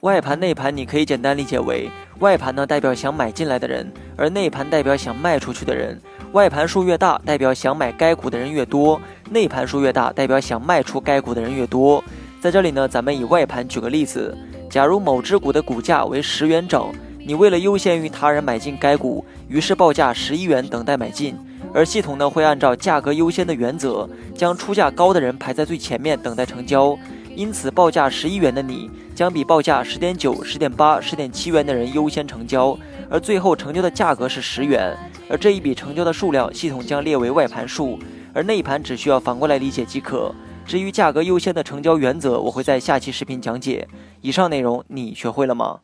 外盘、内盘，你可以简单理解为，外盘呢代表想买进来的人，而内盘代表想卖出去的人。外盘数越大，代表想买该股的人越多；内盘数越大，代表想卖出该股的人越多。在这里呢，咱们以外盘举个例子，假如某只股的股价为十元整，你为了优先于他人买进该股，于是报价十一元等待买进，而系统呢会按照价格优先的原则，将出价高的人排在最前面等待成交。因此，报价十一元的你，将比报价十点九、十点八、十点七元的人优先成交，而最后成交的价格是十元，而这一笔成交的数量，系统将列为外盘数，而内盘只需要反过来理解即可。至于价格优先的成交原则，我会在下期视频讲解。以上内容你学会了吗？